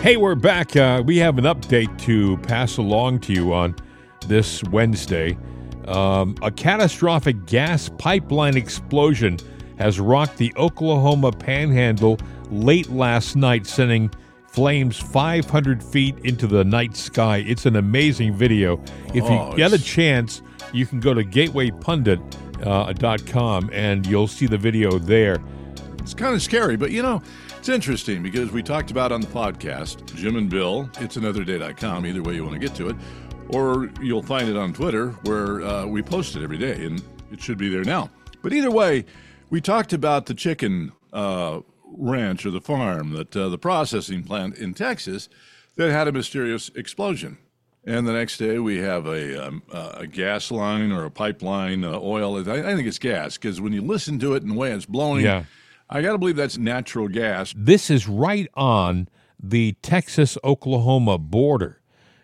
Hey, we're back. Uh, we have an update to pass along to you on this Wednesday. Um, a catastrophic gas pipeline explosion has rocked the Oklahoma panhandle late last night, sending flames 500 feet into the night sky. It's an amazing video. If you Oh, get a chance, you can go to gatewaypundit.com and you'll see the video there. It's kind of scary, but you know, it's interesting because we talked about on the podcast, Jim and Bill, it's another anotherday.com, either way you want to get to it, or you'll find it on Twitter where uh, we post it every day, and it should be there now. But either way, we talked about the chicken uh, ranch or the farm, that uh, the processing plant in Texas that had a mysterious explosion. And the next day we have a, um, a gas line or a pipeline, uh, oil. I, I think it's gas because when you listen to it and the way it's blowing, Yeah. I got to believe that's natural gas. This is right on the Texas Oklahoma border.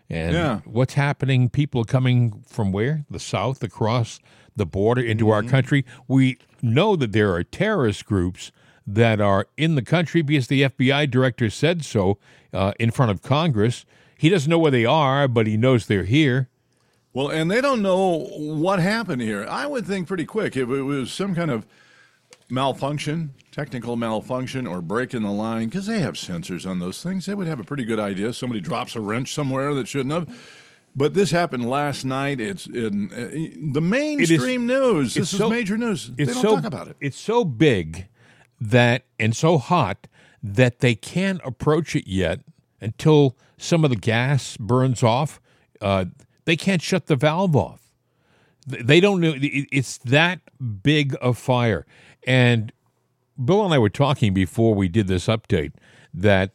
And Yeah. what's happening? People are coming from where? The south across the border into our country. We know that there are terrorist groups that are in the country because the FBI director said so uh, in front of Congress. He doesn't know where they are, but he knows they're here. Well, and they don't know what happened here. I would think pretty quick if it was some kind of malfunction, technical malfunction, or break in the line, because they have sensors on those things. They would have a pretty good idea. Somebody drops a wrench somewhere that shouldn't have. But this happened last night. It's in uh, the mainstream news. This it's is so- major news. They It's don't so talk about it. It's so big that and so hot that they can't approach it yet until some of the gas burns off. Uh, they can't shut the valve off. They don't know. It's that big a fire. And Bill and I were talking before we did this update that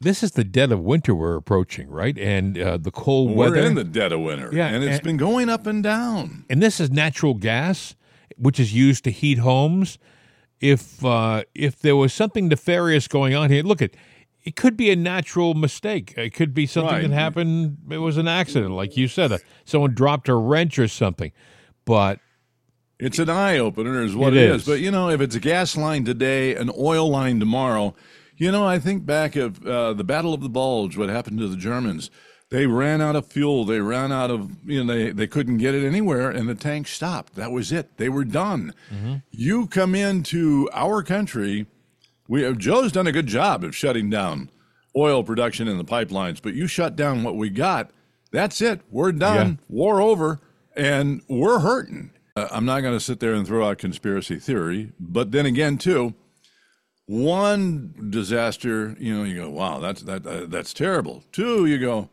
this is the dead of winter we're approaching, right? And uh, the cold We're weather. in the dead of winter, Yeah, and it's and- been going up and down. and this is natural gas, which is used to heat homes. If uh, if there was something nefarious going on here, look at it could be a natural mistake. It could be something Right. that happened. It was an accident, like you said. Uh, someone dropped a wrench or something. But It's an eye opener, is what It it is. is. But you know, if it's a gas line today, an oil line tomorrow, you know, I think back of uh, the Battle of the Bulge, what happened to the Germans. They ran out of fuel. They ran out of, you know, they, they couldn't get it anywhere, and the tank stopped. That was it. They were done. You come into our country, we have, Joe's done a good job of shutting down oil production in the pipelines, but you shut down what we got. That's it. We're done. War over, and we're hurting. Uh, I'm not going to sit there and throw out conspiracy theory, but then again, too, one disaster, you know, you go, wow, that's that uh, that's terrible. Two, you go,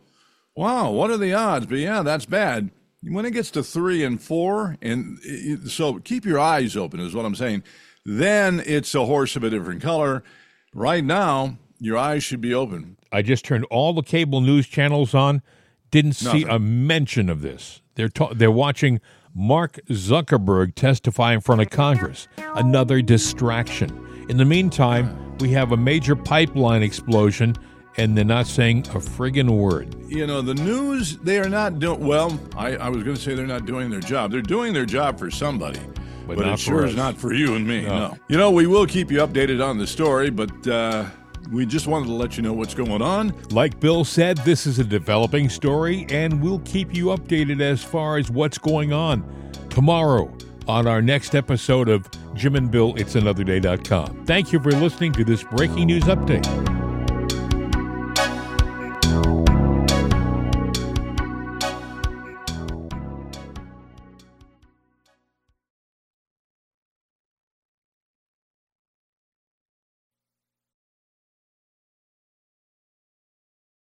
wow, what are the odds? But yeah, that's bad. When it gets to three and four, and it- so keep your eyes open, is what I'm saying. Then it's a horse of a different color. Right now, your eyes should be open. I just turned all the cable news channels on. Didn't see Nothing. a mention of this. They're ta- they're watching Mark Zuckerberg testify in front of Congress. Another distraction. In the meantime, we have a major pipeline explosion, and they're not saying a friggin' word. You know, the news, they are not doing, well, I, I was going to say they're not doing their job. They're doing their job for somebody. But But, not it sure for is not for you and me. No. No. You know, we will keep you updated on the story, but uh, we just wanted to let you know what's going on. Like Bill said, this is a developing story, and we'll keep you updated as far as what's going on tomorrow on our next episode of Jim and Bill, It's Another Day.com. Thank you for listening to this breaking news update.